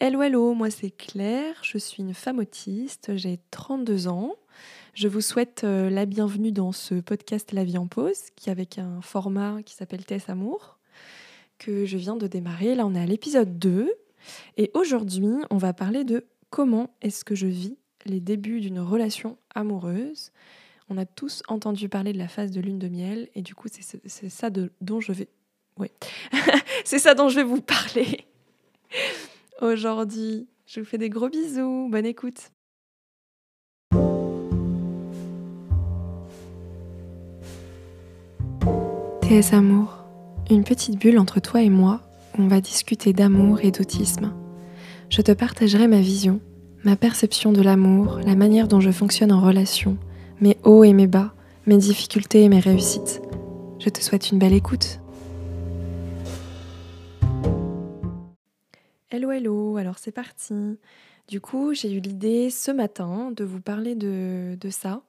Hello, hello, moi c'est Claire, je suis une femme autiste, j'ai 32 ans. Je vous souhaite euh, la bienvenue dans ce podcast La vie en pause, qui est avec un format qui s'appelle TS Amour, que je viens de démarrer. Là, on est à l'épisode 2. Et aujourd'hui, on va parler de comment est-ce que je vis les débuts d'une relation amoureuse. On a tous entendu parler de la phase de lune de miel, et du coup, c'est ça de, dont je vais. Oui, c'est ça dont je vais vous parler aujourd'hui. Je vous fais des gros bisous. Bonne écoute. TS Amour, une petite bulle entre toi et moi où on va discuter d'amour et d'autisme. Je te partagerai ma vision, ma perception de l'amour, la manière dont je fonctionne en relation, mes hauts et mes bas, mes difficultés et mes réussites. Je te souhaite une belle écoute. Hello, hello, alors c'est parti. Du coup, j'ai eu l'idée ce matin de vous parler de, ça.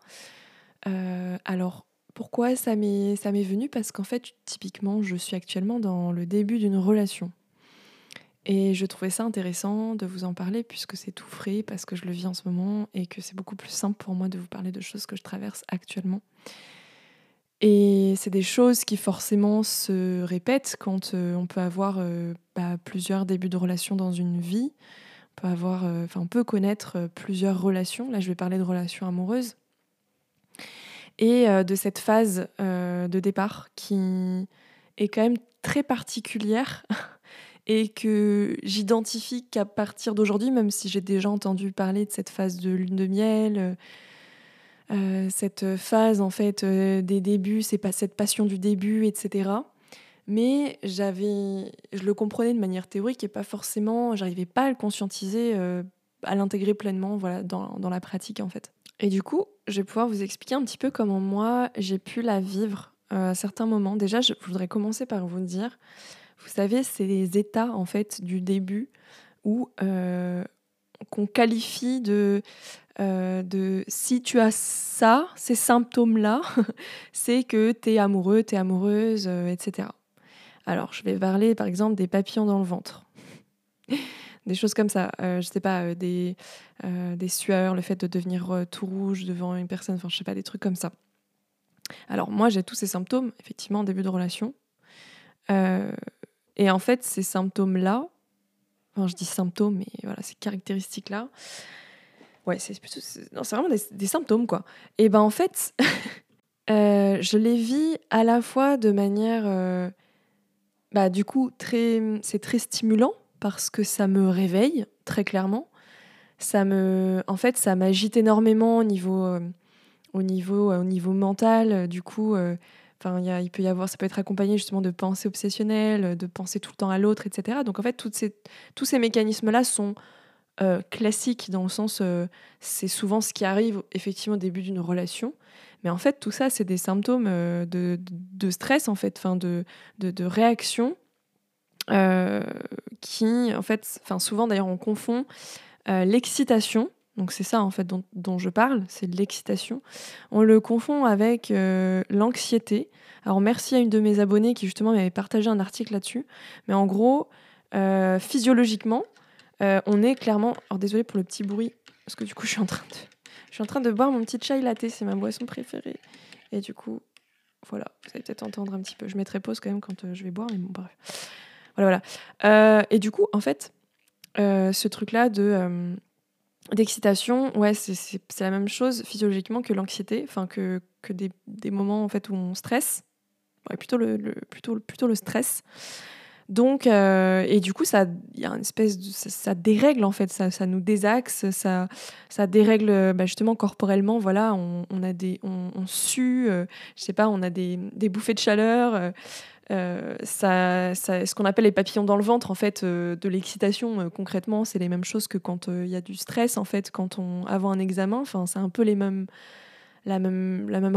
Euh, alors, pourquoi ça m'est venu? Parce qu'en fait, typiquement, je suis actuellement dans le début d'une relation. Et je trouvais ça intéressant de vous en parler puisque c'est tout frais, parce que je le vis en ce moment et que c'est beaucoup plus simple pour moi de vous parler de choses que je traverse actuellement. Et c'est des choses qui forcément se répètent quand euh, on peut avoir euh, bah, plusieurs débuts de relations dans une vie. On peut avoir, euh, on peut connaître plusieurs relations. Là, je vais parler de relations amoureuses et de cette phase de départ qui est quand même très particulière et que j'identifie qu'à partir d'aujourd'hui, même si j'ai déjà entendu parler de cette phase de lune de miel euh, cette phase en fait euh, des débuts, c'est pas cette passion du début, etc. Mais j'avais, je le comprenais de manière théorique et pas forcément, j'arrivais pas à le conscientiser, euh, à l'intégrer pleinement, voilà, dans, dans, la pratique en fait. Et du coup, je vais pouvoir vous expliquer un petit peu comment moi j'ai pu la vivre à certains moments. Déjà, je voudrais commencer par vous dire, vous savez, c'est les états en fait du début où qu'on qualifie de euh, de si tu as ça, ces symptômes-là, c'est que tu es amoureux, tu es amoureuse, euh, etc. Alors, je vais parler par exemple des papillons dans le ventre. des choses comme ça. Euh, je sais pas, des, des sueurs, le fait de devenir tout rouge devant une personne, enfin, je sais pas, des trucs comme ça. Alors, moi, j'ai tous ces symptômes, effectivement, en début de relation. et en fait, ces symptômes-là, enfin, je dis symptômes, mais voilà, ces caractéristiques-là, Ouais, c'est plutôt. Non, c'est vraiment des, symptômes, quoi. Et ben en fait, euh, je les vis à la fois de manière. Euh, bah, du coup, très, c'est très stimulant parce que ça me réveille, très clairement. Ça me, en fait, ça m'agite énormément au niveau, euh, au niveau, au niveau mental. Du coup, enfin, il peut y avoir, ça peut être accompagné justement de pensées obsessionnelles, de penser tout le temps à l'autre, etc. Donc en fait, toutes ces, tous ces mécanismes-là sont euh, classique dans le sens, euh, c'est souvent ce qui arrive effectivement au début d'une relation. Mais en fait, tout ça, c'est des symptômes euh, de, de, stress, en fait, fin de, de, réaction qui, en fait, enfin souvent d'ailleurs, on confond l'excitation. Donc c'est ça en fait dont je parle, c'est l'excitation. On le confond avec l'anxiété. Alors merci à une de mes abonnées qui justement m'avait partagé un article là-dessus. Mais en gros, physiologiquement, euh, on est clairement. Alors désolé pour le petit bruit, parce que du coup je suis en train de, je suis en train de boire mon petit chai latte, c'est ma boisson préférée. Et du coup, voilà, vous allez peut-être entendre un petit peu. Je mettrai pause quand même quand euh, je vais boire, mais bon, bref. Voilà, voilà. Euh, et du coup, en fait, ce truc-là de d'excitation, ouais, c'est la même chose physiologiquement que l'anxiété, enfin que, que des, des, moments en fait où on stresse. Ouais, plutôt le, plutôt, plutôt le stress. Donc, euh, et du coup, ça, y a une espèce ça, dérègle en fait, ça, ça, nous désaxe, ça, ça dérègle bah, justement corporellement. Voilà, on, a des, on, on sue, euh, je sais pas, on a des, des bouffées de chaleur. Euh, ça, ça, ce qu'on appelle les papillons dans le ventre, en fait, de l'excitation, concrètement, c'est les mêmes choses que quand il y a du stress, en fait, quand on avant un examen. Enfin, c'est un peu les mêmes, la même, la même.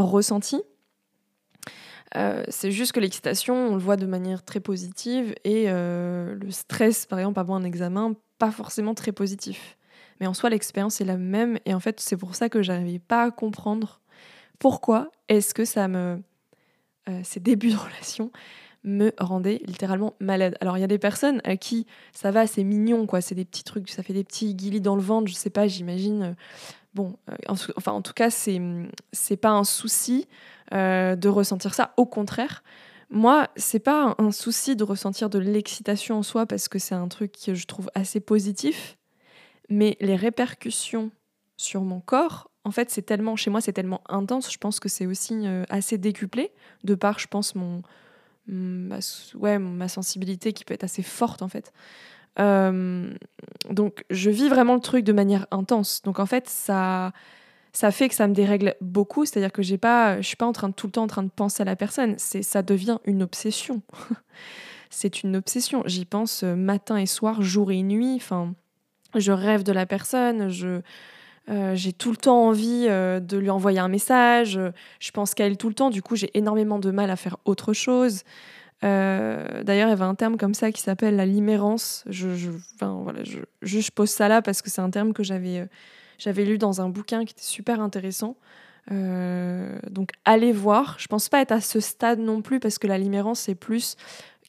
Euh, c'est juste que l'excitation, on le voit de manière très positive et euh, le stress, par exemple, avant un examen, pas forcément très positif. Mais en soi, l'expérience est la même et en fait, c'est pour ça que j'arrivais pas à comprendre pourquoi est-ce que ça me. Euh, ces débuts de relation me rendait littéralement malade. Alors il y a des personnes à qui ça va, c'est mignon, quoi. C'est des petits trucs, ça fait des petits guilis dans le ventre, je sais pas, j'imagine. Euh, bon, euh, enfin en tout cas, c'est c'est pas un souci euh, de ressentir ça. Au contraire, moi, c'est pas un souci de ressentir de l'excitation en soi parce que c'est un truc que je trouve assez positif, mais les répercussions sur mon corps en fait, c'est tellement chez moi, c'est tellement intense. Je pense que c'est aussi assez décuplé de par, je pense, mon, ma, ma sensibilité qui peut être assez forte en fait. Euh, donc je vis vraiment le truc de manière intense. Donc en fait, ça, ça fait que ça me dérègle beaucoup. C'est-à-dire que j'ai pas, je suis pas en train de, tout le temps en train de penser à la personne. C'est, ça devient une obsession. c'est une obsession. J'y pense euh, matin et soir, jour et nuit. Enfin, je rêve de la personne. Je, euh, j'ai tout le temps envie de lui envoyer un message. Je pense qu'à elle tout le temps. Du coup, j'ai énormément de mal à faire autre chose. Euh, d'ailleurs, il y avait un terme comme ça qui s'appelle la limérance. Je, voilà, pose ça là parce que c'est un terme que j'avais, j'avais lu dans un bouquin qui était super intéressant. donc, allez voir. Je pense pas être à ce stade non plus parce que la limérance, c'est plus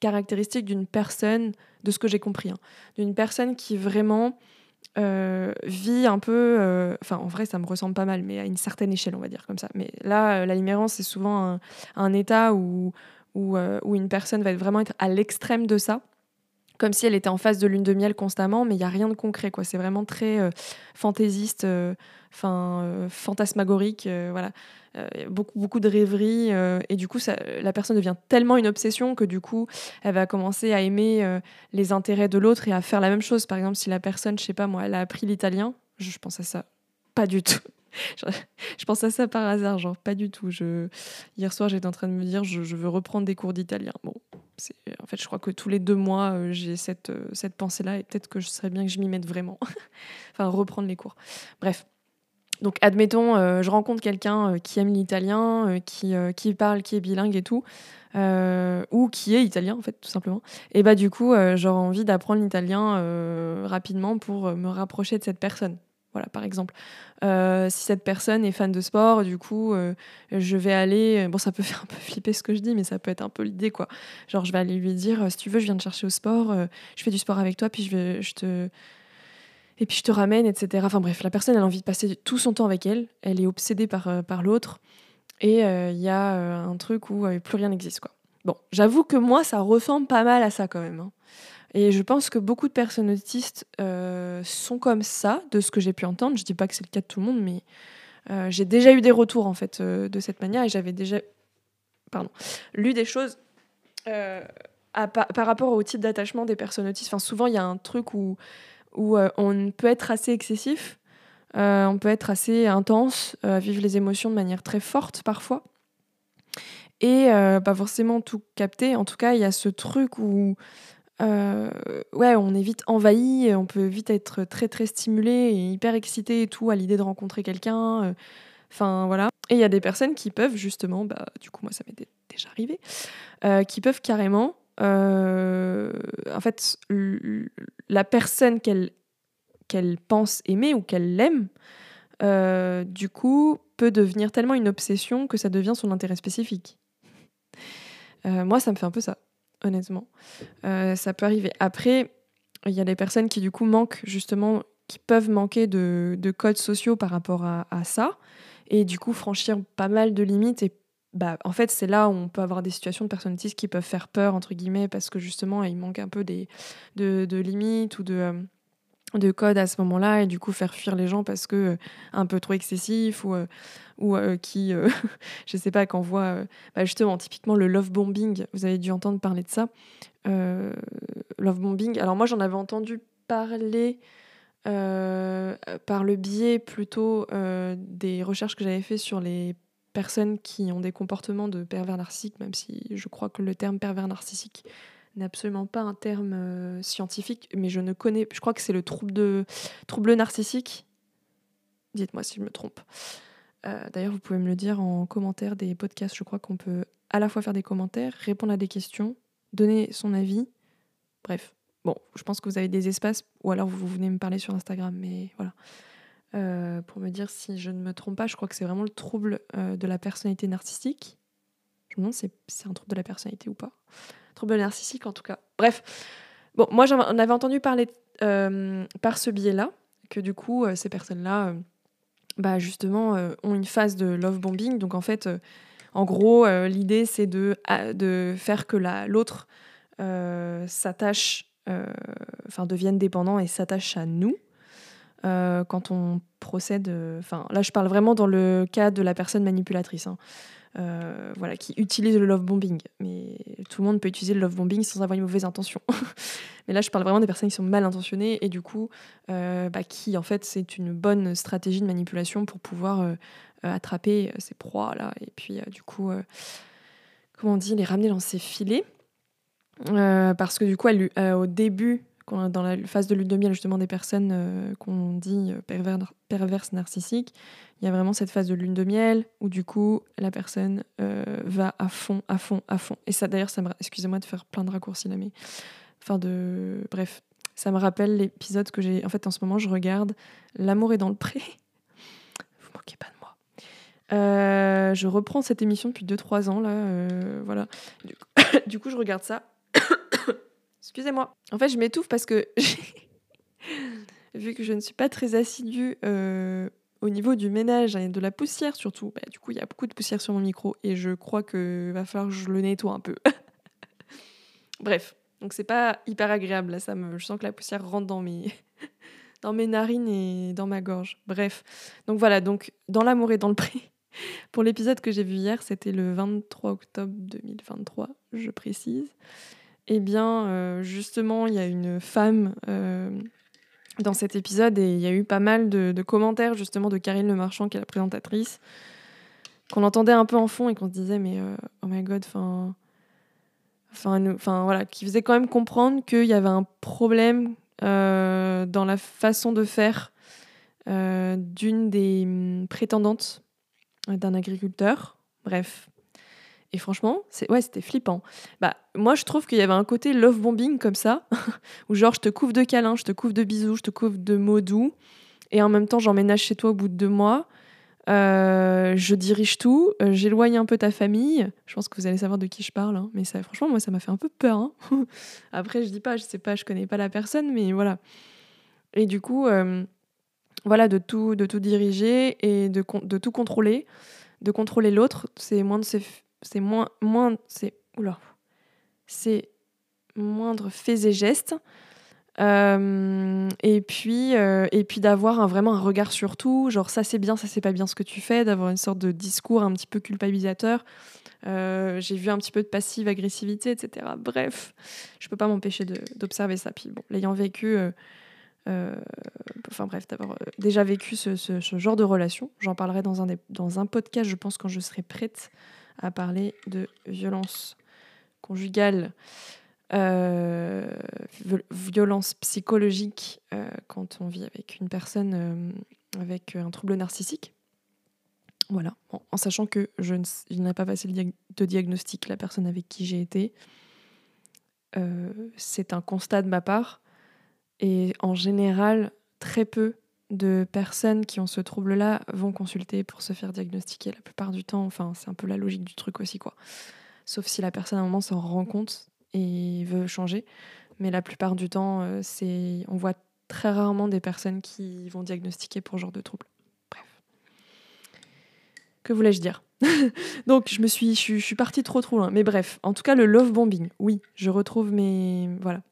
caractéristique d'une personne, de ce que j'ai compris, hein, d'une personne qui vraiment euh, vit un peu. Euh, enfin, en vrai, ça me ressemble pas mal, mais à une certaine échelle, on va dire comme ça. Mais là, euh, la limérance, c'est souvent un, état où, où, où, une personne va vraiment être à l'extrême de ça. Comme si elle était en face de lune de miel constamment, mais il n'y a rien de concret. quoi. C'est vraiment très fantaisiste, enfin fantasmagorique. voilà. Euh, beaucoup, beaucoup de rêveries. Euh, et du coup, ça, la personne devient tellement une obsession que du coup, elle va commencer à aimer euh, les intérêts de l'autre et à faire la même chose. Par exemple, si la personne, je sais pas moi, elle a appris l'italien, je, pense à ça pas du tout. je, pense à ça par hasard, genre pas du tout. Je... Hier soir, j'étais en train de me dire, je, veux reprendre des cours d'italien. Bon, en fait, je crois que tous les deux mois, j'ai cette, cette pensée-là et peut-être que je serais bien que je m'y mette vraiment. enfin, reprendre les cours. Bref. Donc, admettons, euh, je rencontre quelqu'un euh, qui aime l'italien, euh, qui, qui parle, qui est bilingue et tout, ou qui est italien, en fait, tout simplement. Et bah, du coup, j'aurais envie d'apprendre l'italien rapidement pour me rapprocher de cette personne. Voilà, par exemple. si cette personne est fan de sport, du coup, je vais aller. Bon, ça peut faire un peu flipper ce que je dis, mais ça peut être un peu l'idée, quoi. Genre, je vais aller lui dire si tu veux, je viens te chercher au sport, je fais du sport avec toi, puis je, vais, te et puis je te ramène, etc. Enfin bref, la personne elle a envie de passer tout son temps avec elle, elle est obsédée par, euh, l'autre, et il euh, y a euh, un truc où plus rien n'existe. quoi. Bon, j'avoue que moi, ça ressemble pas mal à ça quand même. Hein. Et je pense que beaucoup de personnes autistes sont comme ça, de ce que j'ai pu entendre. Je dis pas que c'est le cas de tout le monde, mais j'ai déjà eu des retours en fait de cette manière, et j'avais déjà pardon, lu des choses par rapport au type d'attachement des personnes autistes. Enfin, souvent, il y a un truc où euh, on peut être assez excessif, euh, on peut être assez intense, euh, vivre les émotions de manière très forte parfois, et pas forcément tout capter. En tout cas, il y a ce truc où ouais, on est vite envahi, on peut vite être très très stimulé et hyper excité et tout à l'idée de rencontrer quelqu'un. Enfin voilà. Et il y a des personnes qui peuvent justement, bah, du coup moi ça m'est déjà arrivé, qui peuvent carrément euh, en fait, la personne qu'elle qu'elle pense aimer ou qu'elle l'aime, euh, du coup, peut devenir tellement une obsession que ça devient son intérêt spécifique. Euh, moi, ça me fait un peu ça, honnêtement. ça peut arriver. Après, il y a des personnes qui, du coup, manquent justement, qui peuvent manquer de, de codes sociaux par rapport à, ça, et du coup, franchir pas mal de limites et bah, en fait, c'est là où on peut avoir des situations de personnes qui peuvent faire peur, entre guillemets, parce que justement, il manque un peu de limites ou de, euh, de codes à ce moment-là, et du coup, faire fuir les gens parce que euh, un peu trop excessif ou, euh, ou qui, je sais pas, qu'on voit bah, justement, typiquement le love bombing, vous avez dû entendre parler de ça. love bombing, alors moi, j'en avais entendu parler. par le biais plutôt des recherches que j'avais fait sur les personnes qui ont des comportements de pervers narcissique, même si je crois que le terme pervers narcissique n'est absolument pas un terme euh, scientifique, mais je ne connais, je crois que c'est le trouble de trouble narcissique. Dites-moi si je me trompe. Euh, d'ailleurs, vous pouvez me le dire en commentaire des podcasts. Je crois qu'on peut à la fois faire des commentaires, répondre à des questions, donner son avis. Bref, bon, je pense que vous avez des espaces, ou alors vous venez me parler sur Instagram, mais voilà. Euh, pour me dire si je ne me trompe pas, je crois que c'est vraiment le trouble de la personnalité narcissique. Je me demande si c'est un trouble de la personnalité ou pas. Trouble narcissique en tout cas. Bref, moi j'en avais entendu parler euh, par ce biais-là, que du coup, ces personnes-là, bah, justement, ont une phase de love bombing. Donc en fait, en gros, l'idée c'est de, de faire que l'autre s'attache, enfin devienne dépendant et s'attache à nous. Euh, quand on procède. Euh, enfin, là, je parle vraiment dans le cas de la personne manipulatrice. Hein, euh, voilà, qui utilise le love bombing. Mais tout le monde peut utiliser le love bombing sans avoir une mauvaise intention. Mais là, je parle vraiment des personnes qui sont mal intentionnées et du coup, bah, qui en fait, c'est une bonne stratégie de manipulation pour pouvoir attraper ces proies là et puis du coup, comment on dit, les ramener dans ses filets. parce que du coup, au début dans la phase de lune de miel justement des personnes euh, qu'on dit euh, pervers, perverses narcissiques, il y a vraiment cette phase de lune de miel où du coup la personne euh, va à fond, à fond, à fond. Et ça d'ailleurs, ça me... excusez-moi de faire plein de raccourcis là, mais enfin de, bref, ça me rappelle l'épisode que j'ai. En fait, en ce moment, je regarde L'amour est dans le pré. Vous manquez pas de moi. je reprends cette émission depuis 2-3 ans là, voilà. du coup, je regarde ça Excusez-moi. En fait, je m'étouffe parce que vu que je ne suis pas très assidue euh, au niveau du ménage et de la poussière surtout, bah, du coup, il y a beaucoup de poussière sur mon micro et je crois que va falloir que je le nettoie un peu. Bref, donc c'est pas hyper agréable ça je sens que la poussière rentre dans mes dans mes narines et dans ma gorge. Bref. Donc voilà, donc dans l'amour et dans le pré. Pour l'épisode que j'ai vu hier, c'était le 23 octobre 2023, je précise. Eh bien, euh, justement, il y a une femme euh, dans cet épisode et il y a eu pas mal de, commentaires justement de Karine Le Marchand, qui est la présentatrice, qu'on entendait un peu en fond et qu'on se disait mais euh, oh my god, enfin, enfin, voilà, qui faisait quand même comprendre qu'il y avait un problème dans la façon de faire d'une des hum, prétendantes d'un agriculteur. Bref, et franchement, c'est ouais, c'était flippant. Bah, moi, je trouve qu'il y avait un côté love bombing comme ça, où genre je te couvre de câlins, je te couvre de bisous, je te couvre de mots doux, et en même temps j'emménage chez toi au bout de deux mois. Euh, je dirige tout, euh, j'éloigne un peu ta famille. Je pense que vous allez savoir de qui je parle, hein, mais franchement, moi, ça m'a fait un peu peur. Hein. Après, je dis pas, je sais pas, je connais pas la personne, mais voilà. Et du coup, euh, voilà, de tout, de tout diriger et de, de tout contrôler, de contrôler l'autre, c'est moins de c'est moins, moins, c'est, c'est moindre faits et gestes. Euh, et puis, euh, et puis d'avoir vraiment un regard sur tout, genre ça c'est bien, ça c'est pas bien ce que tu fais, d'avoir une sorte de discours un petit peu culpabilisateur. Euh, j'ai vu un petit peu de passive agressivité, etc. Bref, je peux pas m'empêcher d'observer ça. Puis bon, l'ayant vécu, enfin bref, d'avoir déjà vécu ce, ce, ce, genre de relation, j'en parlerai dans un, dans un podcast, je pense, quand je serai prête à parler de violence conjugale, euh, violence psychologique euh, quand on vit avec une personne euh, avec un trouble narcissique. Voilà, en sachant que je n'ai pas passé de diagnostic la personne avec qui j'ai été. c'est un constat de ma part. Et en général, très peu de personnes qui ont ce trouble-là vont consulter pour se faire diagnostiquer la plupart du temps. Enfin, c'est un peu la logique du truc aussi, quoi. Sauf si la personne à un moment s'en rend compte et veut changer. Mais la plupart du temps, euh, c'est on voit très rarement des personnes qui vont diagnostiquer pour ce genre de trouble. Bref. Que voulais-je dire? Donc, je me suis, je, je suis partie trop trop loin. Mais bref, en tout cas, le love bombing, oui, je retrouve mes, voilà,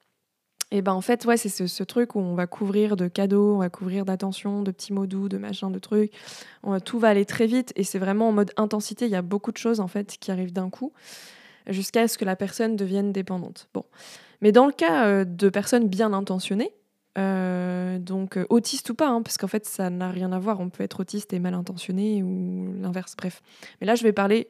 et ben en fait, ouais, c'est ce, truc où on va couvrir de cadeaux, on va couvrir d'attention, de petits mots doux, de machin, de trucs. On tout va aller très vite et c'est vraiment en mode intensité. Il y a beaucoup de choses en fait qui arrivent d'un coup jusqu'à ce que la personne devienne dépendante. Bon, mais dans le cas euh, de personnes bien intentionnées, euh, donc euh, autiste ou pas, hein, parce qu'en fait ça n'a rien à voir. On peut être autiste et mal intentionné ou l'inverse. Bref, mais là je vais parler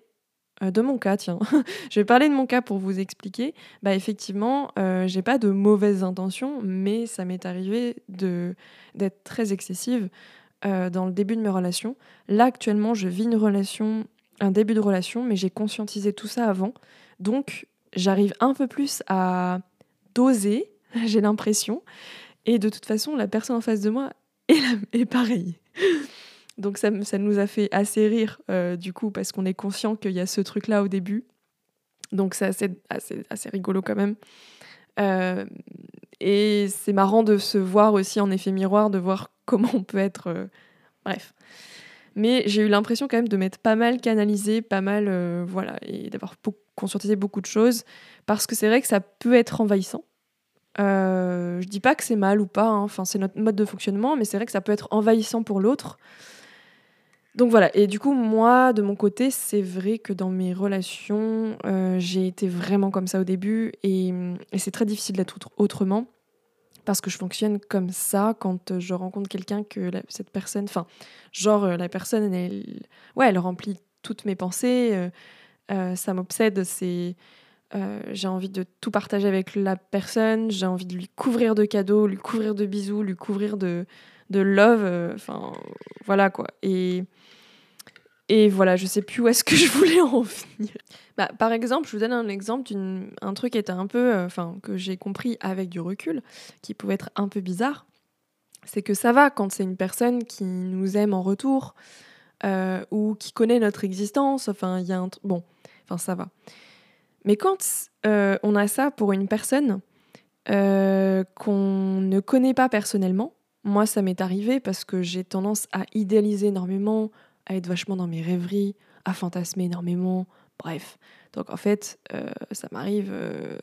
de mon cas, tiens. je vais parler de mon cas pour vous expliquer. Bah effectivement, euh, j'ai pas de mauvaises intentions, mais ça m'est arrivé d'être très excessive euh, dans le début de mes relations. Là actuellement, je vis une relation, un début de relation, mais j'ai conscientisé tout ça avant. Donc j'arrive un peu plus à doser, j'ai l'impression. Et de toute façon, la personne en face de moi est, est pareille. Donc ça, ça, nous a fait assez rire euh, du coup parce qu'on est conscient qu'il y a ce truc-là au début. Donc c'est assez, rigolo quand même. Euh, et c'est marrant de se voir aussi en effet miroir, de voir comment on peut être... Euh, bref. Mais j'ai eu l'impression quand même de m'être pas mal canalisé, pas mal, voilà, et d'avoir conscientisé beaucoup de choses, parce que c'est vrai que ça peut être envahissant. Je dis pas que c'est mal ou pas, hein. enfin c'est notre mode de fonctionnement, mais c'est vrai que ça peut être envahissant pour l'autre. Donc voilà, et du coup moi de mon côté c'est vrai que dans mes relations euh, j'ai été vraiment comme ça au début et, c'est très difficile d'être autrement parce que je fonctionne comme ça quand je rencontre quelqu'un que cette personne, enfin genre la personne elle, ouais elle remplit toutes mes pensées, euh, ça m'obsède, c'est euh, j'ai envie de tout partager avec la personne, j'ai envie de lui couvrir de cadeaux, lui couvrir de bisous, lui couvrir de, de love, euh, enfin voilà quoi. Et, et voilà, je sais plus où est-ce que je voulais en venir. Bah, par exemple, je vous donne un exemple d'un truc qui était un peu, euh, enfin que j'ai compris avec du recul, qui pouvait être un peu bizarre. C'est que ça va quand c'est une personne qui nous aime en retour ou qui connaît notre existence. Enfin, il y a un bon, enfin ça va. Mais quand euh, on a ça pour une personne euh, qu'on ne connaît pas personnellement, moi ça m'est arrivé parce que j'ai tendance à idéaliser énormément, à être vachement dans mes rêveries, à fantasmer énormément, bref. Donc en fait, euh, ça m'arrive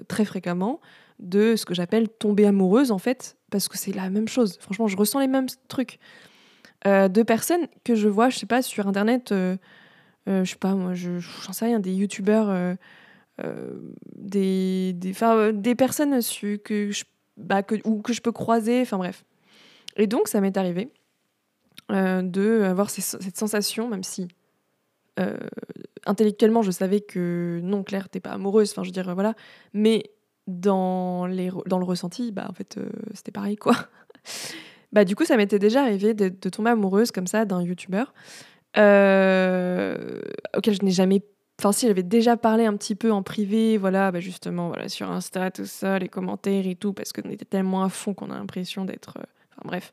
très fréquemment de ce que j'appelle tomber amoureuse en fait, parce que c'est la même chose. Franchement, je ressens les mêmes trucs. de personnes que je vois, je sais pas, sur internet, je sais pas, moi, je j'en sais rien, des youtubeurs euh, des, des, euh, des personnes je, bah, que, ou que je peux croiser, enfin bref. Et donc, ça m'est arrivé euh, de avoir cette sensation, même si euh, intellectuellement, je savais que non, Claire, t'es pas amoureuse, enfin, je veux dire, voilà. Mais dans, les, dans le ressenti, bah, en fait, c'était pareil, quoi. bah, du coup, ça m'était déjà arrivé de, tomber amoureuse comme ça d'un youtubeur auquel je n'ai jamais Enfin, si j'avais déjà parlé un petit peu en privé, voilà, bah justement, voilà, sur Insta, tout ça, les commentaires et tout, parce qu'on était tellement à fond qu'on a l'impression d'être. Euh, enfin, bref.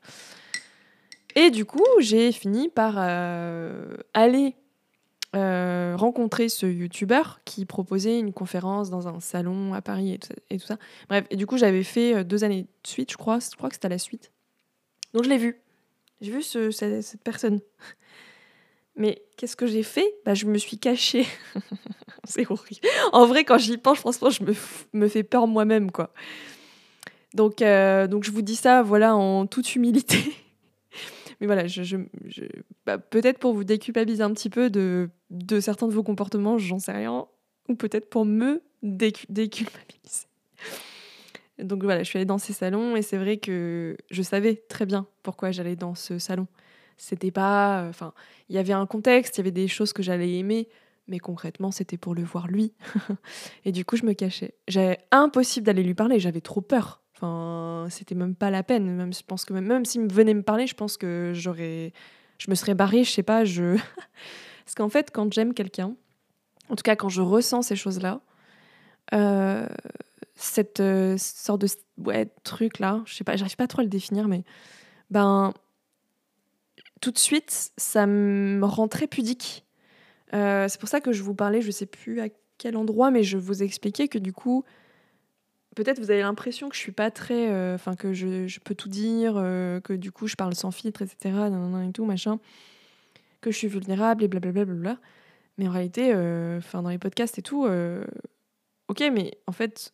Et du coup, j'ai fini par euh, aller euh, rencontrer ce youtubeur qui proposait une conférence dans un salon à Paris et tout, ça. Bref, et du coup, j'avais fait deux années de suite, je crois. Je crois que c'était à la suite. Donc, je l'ai vu. J'ai vu ce, cette, personne. Mais qu'est-ce que j'ai fait? Bah, Je me suis cachée. c'est horrible. En vrai, quand j'y pense, franchement, je me, fais peur moi-même. quoi. Donc, euh, donc, je vous dis ça voilà, en toute humilité. Mais voilà, je, bah, peut-être pour vous déculpabiliser un petit peu de, de certains de vos comportements, j'en sais rien. Ou peut-être pour me déculpabiliser. Donc voilà, je suis allée dans ces salons et c'est vrai que je savais très bien pourquoi j'allais dans ce salon. C'était pas. Euh, enfin, il y avait un contexte, il y avait des choses que j'allais aimer, mais concrètement, c'était pour le voir lui. et du coup, je me cachais. J'avais impossible d'aller lui parler, j'avais trop peur. Enfin, c'était même pas la peine. Même, je pense que même, même s'il venait me parler, je pense que j'aurais. Je me serais barrée, je sais pas, je. Parce qu'en fait, quand j'aime quelqu'un, en tout cas quand je ressens ces choses-là, euh, cette euh, sorte de ouais, truc là, je sais pas, j'arrive pas trop à le définir, mais ben tout de suite, ça me rend très pudique. Euh, c'est pour ça que je vous parlais, je sais plus à quel endroit, mais je vous expliquais que du coup, peut-être vous avez l'impression que je suis pas très. Euh, enfin, que je, peux tout dire, euh, que du coup, je parle sans filtre, etc. et tout, machin. Que je suis vulnérable et blablabla. Bla, bla, bla, mais en réalité, enfin, dans les podcasts et tout, ok, mais en fait,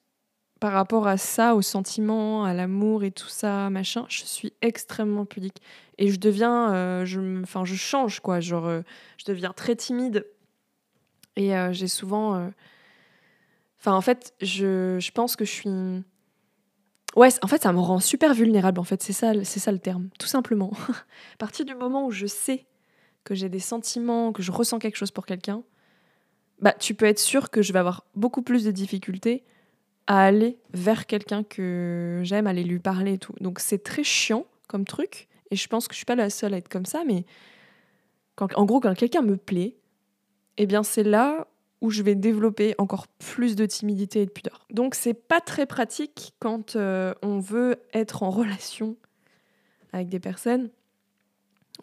par rapport à ça, au sentiment, à l'amour et tout ça, machin, je suis extrêmement pudique. Et je deviens, euh, je, enfin, je change, quoi. Genre, euh, je deviens très timide. Et euh, j'ai souvent. Enfin, en fait, je, je, pense que je suis. Ouais, en fait, ça me rend super vulnérable, en fait. C'est ça, c'est ça le terme, tout simplement. à partir du moment où je sais que j'ai des sentiments, que je ressens quelque chose pour quelqu'un, bah, tu peux être sûr que je vais avoir beaucoup plus de difficultés à aller vers quelqu'un que j'aime, aller lui parler et tout. Donc c'est très chiant comme truc, et je pense que je suis pas la seule à être comme ça, mais quand, en gros, quand quelqu'un me plaît, eh bien c'est là où je vais développer encore plus de timidité et de pudeur. Donc c'est pas très pratique quand euh, on veut être en relation avec des personnes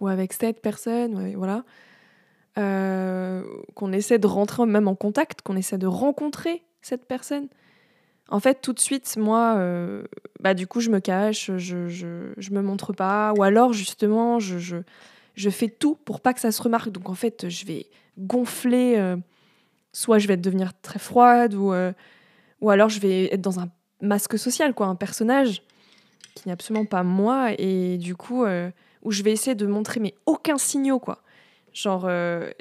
ou avec cette personne, voilà, euh, qu'on essaie de rentrer même en contact, qu'on essaie de rencontrer cette personne en fait, tout de suite, moi, euh, bah, du coup, je me cache, je, je, me montre pas. Ou alors, justement, je, je, je, fais tout pour pas que ça se remarque. Donc, en fait, je vais gonfler. Euh, soit je vais devenir très froide, ou, euh, ou alors je vais être dans un masque social, quoi, un personnage qui n'est absolument pas moi. Et du coup, où je vais essayer de montrer, mais aucun signaux, quoi. Genre,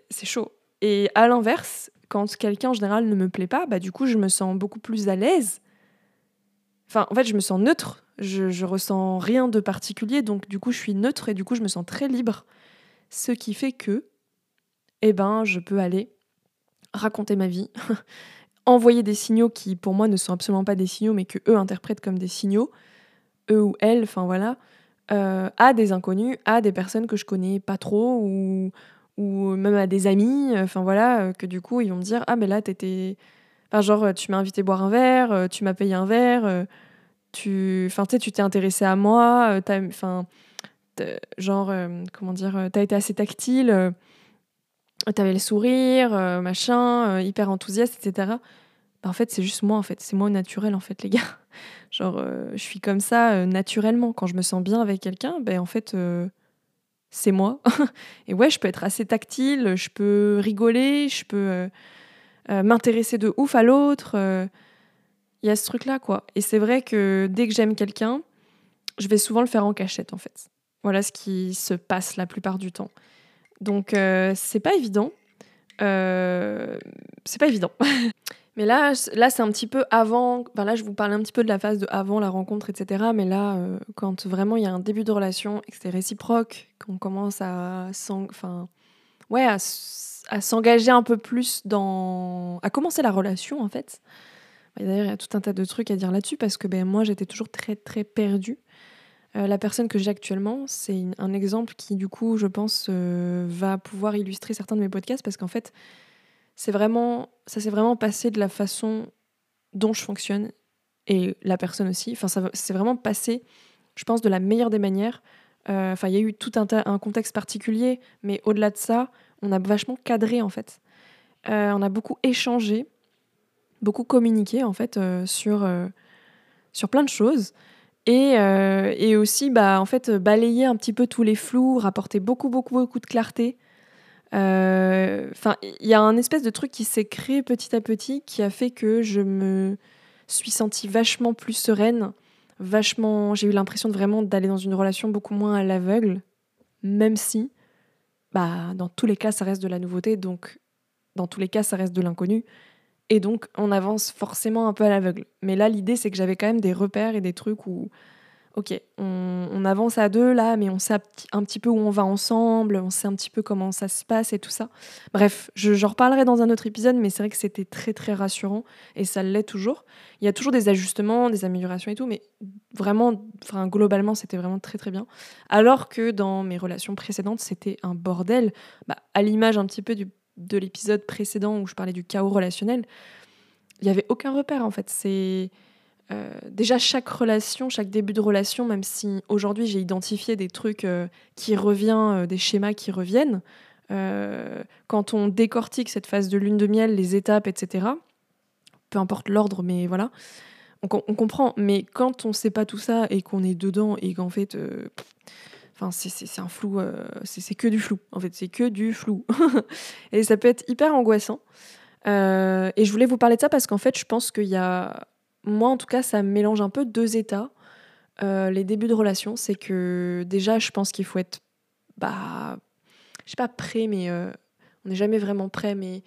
c'est chaud. Et à l'inverse, quand quelqu'un en général ne me plaît pas, bah du coup je me sens beaucoup plus à l'aise. Enfin, en fait, je me sens neutre. Je, je ressens rien de particulier, donc du coup je suis neutre et du coup je me sens très libre. Ce qui fait que, eh ben, je peux aller raconter ma vie, envoyer des signaux qui pour moi ne sont absolument pas des signaux, mais que eux interprètent comme des signaux, eux ou elles, enfin voilà, euh, à des inconnus, à des personnes que je connais pas trop ou ou même à des amis, enfin voilà, euh, que du coup ils vont me dire ah mais là t'étais, enfin genre tu m'as invité boire un verre, euh, tu m'as payé un verre, tu, enfin tu t'es intéressé à moi, enfin genre comment dire, t'as été assez tactile, t'avais le sourire, machin, hyper enthousiaste, etc. Bah, en fait c'est juste moi en fait, c'est moi au naturel en fait les gars. Genre je suis comme ça naturellement quand je me sens bien avec quelqu'un, ben en fait c'est moi. et ouais, je peux être assez tactile, je peux rigoler, je peux euh, euh, m'intéresser de ouf à l'autre. Euh. Il y a ce truc-là, quoi. Et c'est vrai que dès que j'aime quelqu'un, je vais souvent le faire en cachette, en fait. Voilà ce qui se passe la plupart du temps. Donc, c'est pas évident. c'est pas évident. Mais là, là c'est un petit peu avant. Enfin, là, je vous parle un petit peu de la phase de avant la rencontre, etc. Mais là, euh, quand vraiment il y a un début de relation et que c'est réciproque, qu'on commence à, enfin, ouais, à, s'engager un peu plus dans. à commencer la relation, en fait. D'ailleurs, il y a tout un tas de trucs à dire là-dessus parce que ben, moi, j'étais toujours très, très perdue. Euh, la personne que j'ai actuellement, c'est un exemple qui, du coup, je pense, euh, va pouvoir illustrer certains de mes podcasts parce qu'en fait, c'est vraiment, ça s'est vraiment passé de la façon dont je fonctionne et la personne aussi. Enfin, ça c'est vraiment passé, je pense, de la meilleure des manières. Euh, enfin, il y a eu tout un, un contexte particulier, mais au-delà de ça, on a vachement cadré en fait. On a beaucoup échangé, beaucoup communiqué en fait sur, sur plein de choses. Et, et, aussi, bah, en fait, balayer un petit peu tous les flous, rapporter beaucoup, beaucoup, beaucoup de clarté euh, enfin, il y a un espèce de truc qui s'est créé petit à petit qui a fait que je me suis sentie vachement plus sereine, vachement. J'ai eu l'impression vraiment d'aller dans une relation beaucoup moins à l'aveugle, même si, bah, dans tous les cas, ça reste de la nouveauté, donc dans tous les cas, ça reste de l'inconnu. Et donc, on avance forcément un peu à l'aveugle. Mais là, l'idée, c'est que j'avais quand même des repères et des trucs où ok, on, avance à deux là, mais on sait un petit peu où on va ensemble, on sait un petit peu comment ça se passe et tout ça. Bref, j'en reparlerai dans un autre épisode, mais c'est vrai que c'était très très rassurant et ça l'est toujours. Il y a toujours des ajustements, des améliorations et tout, mais vraiment, enfin globalement, c'était vraiment très très bien. Alors que dans mes relations précédentes, c'était un bordel, bah, à l'image un petit peu de l'épisode précédent où je parlais du chaos relationnel. Il n'y avait aucun repère en fait. C'est euh, déjà chaque relation, chaque début de relation, même si aujourd'hui j'ai identifié des trucs euh, qui reviennent, euh, des schémas qui reviennent, quand on décortique cette phase de lune de miel, les étapes, etc., peu importe l'ordre, mais voilà, on, comprend. Mais quand on sait pas tout ça et qu'on est dedans et qu'en fait, enfin c'est un flou, c'est que du flou. En fait, c'est que du flou. et ça peut être hyper angoissant. et je voulais vous parler de ça parce qu'en fait, je pense qu'il y a moi en tout cas, ça mélange un peu deux états. Euh, les débuts de relation, c'est que déjà, je pense qu'il faut être, bah, je sais pas prêt, mais euh, on n'est jamais vraiment prêt, mais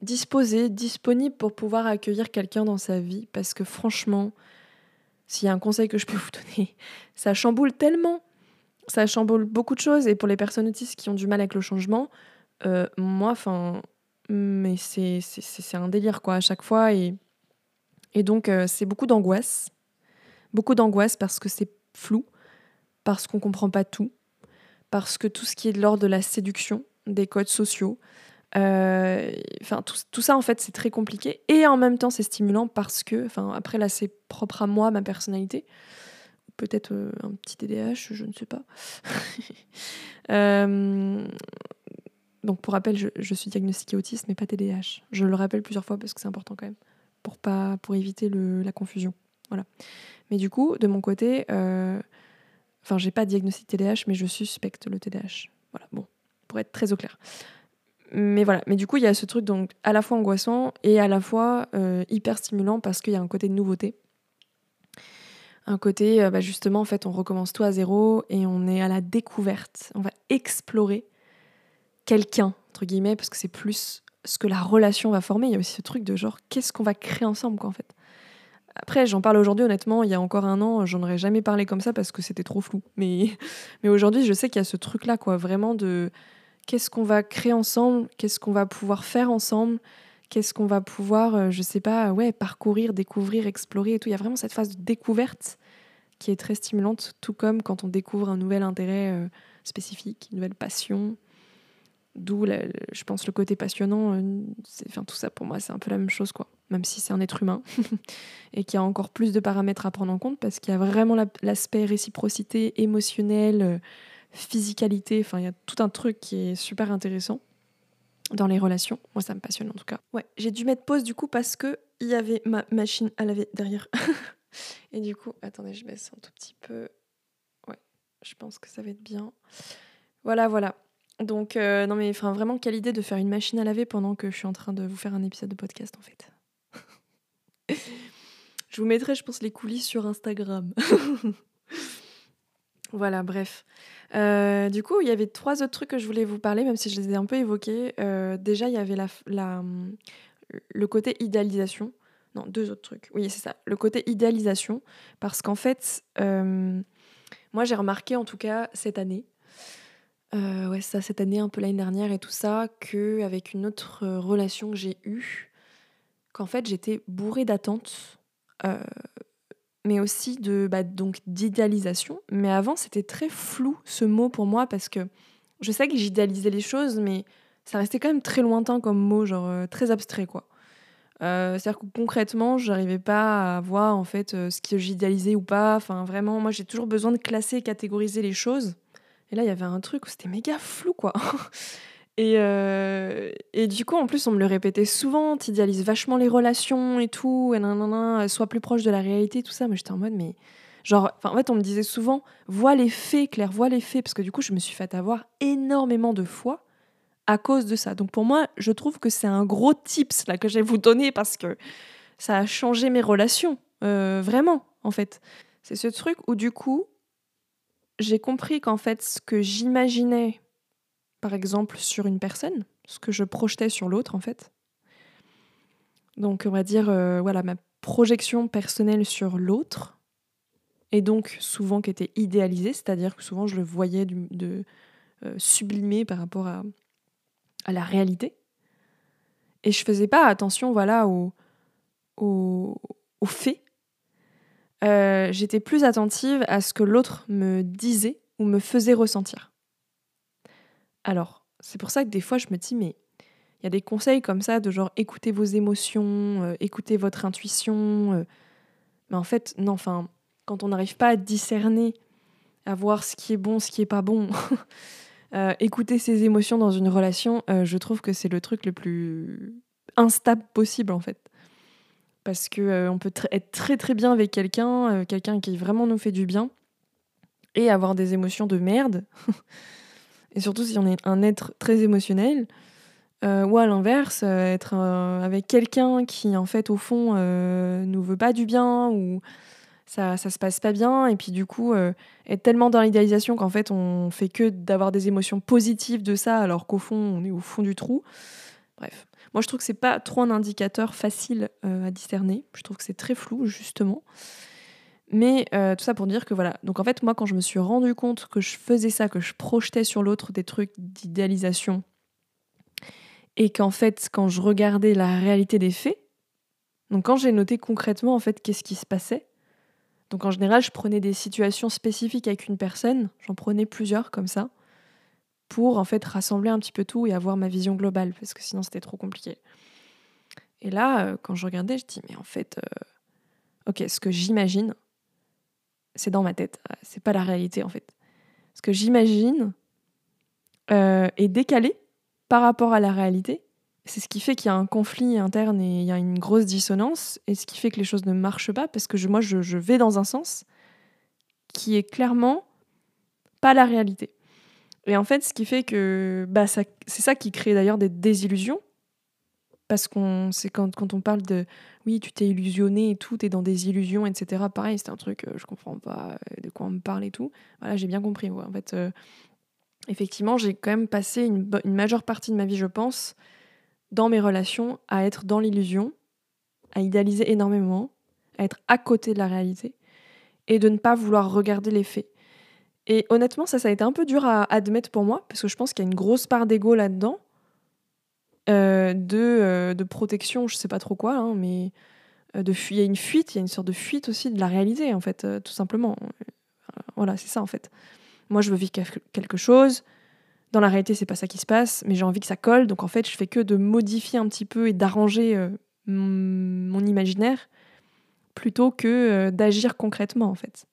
disposé, disponible pour pouvoir accueillir quelqu'un dans sa vie. Parce que franchement, s'il y a un conseil que je peux vous donner, ça chamboule tellement, ça chamboule beaucoup de choses. Et pour les personnes autistes qui ont du mal avec le changement, euh, moi, enfin, mais c'est un délire quoi à chaque fois et et donc, euh, c'est beaucoup d'angoisse. Beaucoup d'angoisse parce que c'est flou, parce qu'on comprend pas tout, parce que tout ce qui est de l'ordre de la séduction, des codes sociaux, euh, enfin tout, ça en fait c'est très compliqué et en même temps c'est stimulant parce que, enfin après là c'est propre à moi, ma personnalité, peut-être euh, un petit TDAH, je ne sais pas. donc pour rappel, je, suis diagnostiquée autiste mais pas TDAH. Je le rappelle plusieurs fois parce que c'est important quand même pour, pas, pour éviter la confusion. Voilà. Mais du coup, de mon côté, euh, enfin, j'ai pas diagnostic TDAH, mais je suspecte le TDAH. Voilà, bon, pour être très au clair. Mais voilà, mais du coup, il y a ce truc donc à la fois angoissant et à la fois euh, hyper stimulant parce qu'il y a un côté de nouveauté. Un côté, euh, bah, justement, en fait, on recommence tout à zéro et on est à la découverte. On va explorer quelqu'un, entre guillemets, parce que c'est plus ce que la relation va former. Il y a aussi ce truc de genre, qu'est-ce qu'on va créer ensemble, quoi, en fait. Après, j'en parle aujourd'hui, honnêtement, il y a encore un an, j'en aurais jamais parlé comme ça parce que c'était trop flou. Mais, mais aujourd'hui, je sais qu'il y a ce truc-là, quoi, vraiment de qu'est-ce qu'on va créer ensemble, qu'est-ce qu'on va pouvoir faire ensemble, qu'est-ce qu'on va pouvoir, euh, je sais pas, ouais, parcourir, découvrir, explorer et tout. Il y a vraiment cette phase de découverte qui est très stimulante, tout comme quand on découvre un nouvel intérêt euh, spécifique, une nouvelle passion, D'où, je pense, le côté passionnant. Euh, enfin, tout ça, pour moi, c'est un peu la même chose, quoi. Même si c'est un être humain et qu'il y a encore plus de paramètres à prendre en compte parce qu'il y a vraiment l'aspect réciprocité émotionnelle, physicalité. Enfin, il y a tout un truc qui est super intéressant dans les relations. Moi, ça me passionne en tout cas. Ouais, j'ai dû mettre pause du coup parce que il y avait ma machine à laver derrière. et du coup, attendez, je baisse un tout petit peu. Ouais, je pense que ça va être bien. Voilà, voilà. Donc, euh, non, mais vraiment, quelle idée de faire une machine à laver pendant que je suis en train de vous faire un épisode de podcast, en fait. je vous mettrai, je pense, les coulisses sur Instagram. voilà, bref. Euh, du coup, il y avait trois autres trucs que je voulais vous parler, même si je les ai un peu évoqués. Euh, déjà, il y avait la, la, le côté idéalisation. Non, deux autres trucs. Oui, c'est ça. Le côté idéalisation. Parce qu'en fait, moi, j'ai remarqué, en tout cas, cette année, euh, ouais, ça, cette année, un peu l'année dernière et tout ça, qu'avec une autre euh, relation que j'ai eue, qu'en fait j'étais bourrée d'attentes, euh, mais aussi de bah, donc d'idéalisation. Mais avant, c'était très flou ce mot pour moi parce que je sais que j'idéalisais les choses, mais ça restait quand même très lointain comme mot, genre très abstrait quoi. C'est-à-dire que concrètement, j'arrivais pas à voir en fait ce que j'idéalisais ou pas. Enfin, vraiment, moi j'ai toujours besoin de classer catégoriser les choses. Et là, il y avait un truc où c'était méga flou, quoi. Et, euh, et, du coup, en plus, on me le répétait souvent, t'idéalises vachement les relations et tout, et nanana, sois plus proche de la réalité, tout ça. Mais j'étais en mode, mais genre, en fait, on me disait souvent, vois les faits, Claire, vois les faits, parce que du coup, je me suis fait avoir énormément de fois à cause de ça. Donc pour moi, je trouve que c'est un gros tips là que je vais vous donner parce que ça a changé mes relations, euh, vraiment, en fait. C'est ce truc où du coup, j'ai compris qu'en fait, ce que j'imaginais, par exemple, sur une personne, ce que je projetais sur l'autre, en fait, donc on va dire, euh, voilà, ma projection personnelle sur l'autre, et donc souvent qui était idéalisée, c'est-à-dire que souvent je le voyais de, euh, sublimé par rapport à, à, la réalité. Et je faisais pas attention, voilà, aux au, au faits euh, j'étais plus attentive à ce que l'autre me disait ou me faisait ressentir. Alors, c'est pour ça que des fois je me dis, mais il y a des conseils comme ça de genre écoutez vos émotions, euh, écoutez votre intuition. Euh. mais en fait, non, enfin, quand on n'arrive pas à discerner, à voir ce qui est bon, ce qui est pas bon, écouter ses émotions dans une relation, je trouve que c'est le truc le plus instable possible en fait parce que euh, on peut être très très bien avec quelqu'un, euh, quelqu'un qui vraiment nous fait du bien, et avoir des émotions de merde. et surtout si on est un être très émotionnel, euh, ou à l'inverse, être avec quelqu'un qui en fait au fond nous veut pas du bien ou ça, ça se passe pas bien, et puis du coup être tellement dans l'idéalisation qu'en fait on fait que d'avoir des émotions positives de ça, alors qu'au fond on est au fond du trou. Bref. Moi, je trouve que c'est pas trop un indicateur facile euh, à discerner. Je trouve que c'est très flou, justement. Mais euh, tout ça pour dire que voilà. Donc en fait, moi, quand je me suis rendu compte que je faisais ça, que je projetais sur l'autre des trucs d'idéalisation, et qu'en fait, quand je regardais la réalité des faits, donc quand j'ai noté concrètement en fait qu'est-ce qui se passait, donc en général, je prenais des situations spécifiques avec une personne, j'en prenais plusieurs comme ça pour en fait rassembler un petit peu tout et avoir ma vision globale, parce que sinon c'était trop compliqué. Et là, euh, quand je regardais, je dis, mais en fait, euh, ok, ce que j'imagine, c'est dans ma tête, euh, c'est pas la réalité en fait. Ce que j'imagine est décalé par rapport à la réalité, c'est ce qui fait qu'il y a un conflit interne et il y a une grosse dissonance, et ce qui fait que les choses ne marchent pas, parce que moi, je, je vais dans un sens qui est clairement pas la réalité. Et en fait, ce qui fait que bah, c'est ça qui crée d'ailleurs des désillusions. Parce qu'on c'est quand, quand on parle de oui, tu t'es illusionné et tout, t'es dans des illusions, etc. Pareil, c'est un truc, euh, je comprends pas euh, de quoi on me parle et tout. Voilà, j'ai bien compris. En fait, euh, effectivement, j'ai quand même passé une, une majeure partie de ma vie, je pense, dans mes relations, à être dans l'illusion, à idéaliser énormément, à être à côté de la réalité et de ne pas vouloir regarder les faits. Et honnêtement, ça, ça a été un peu dur à admettre pour moi, parce que je pense qu'il y a une grosse part d'ego là-dedans, euh, de, euh, de, protection, je sais pas trop quoi, hein, mais euh, de il y a une fuite, il y a une sorte de fuite aussi de la réalité, en fait, tout simplement. Voilà, c'est ça, en fait. Moi, je veux vivre quelque chose. Dans la réalité, c'est pas ça qui se passe, mais j'ai envie que ça colle. Donc, en fait, je fais que de modifier un petit peu et d'arranger mon, imaginaire plutôt que d'agir concrètement, en fait.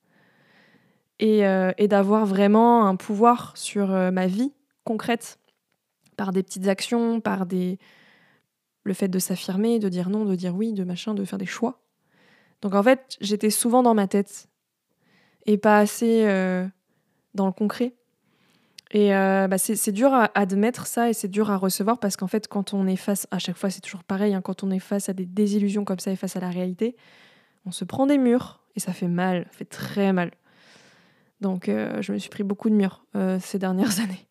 Euh, et, d'avoir vraiment un pouvoir sur ma vie concrète par des petites actions, par des le fait de s'affirmer, de dire non, de dire oui, de machin, de faire des choix. Donc en fait, j'étais souvent dans ma tête et pas assez euh, dans le concret. Et bah, c'est dur à admettre ça et c'est dur à recevoir parce qu'en fait, quand on est face, à chaque fois c'est toujours pareil, hein, quand on est face à des désillusions comme ça et face à la réalité, on se prend des murs et ça fait mal, fait très mal. Donc euh, je me suis pris beaucoup de murs euh, ces dernières années.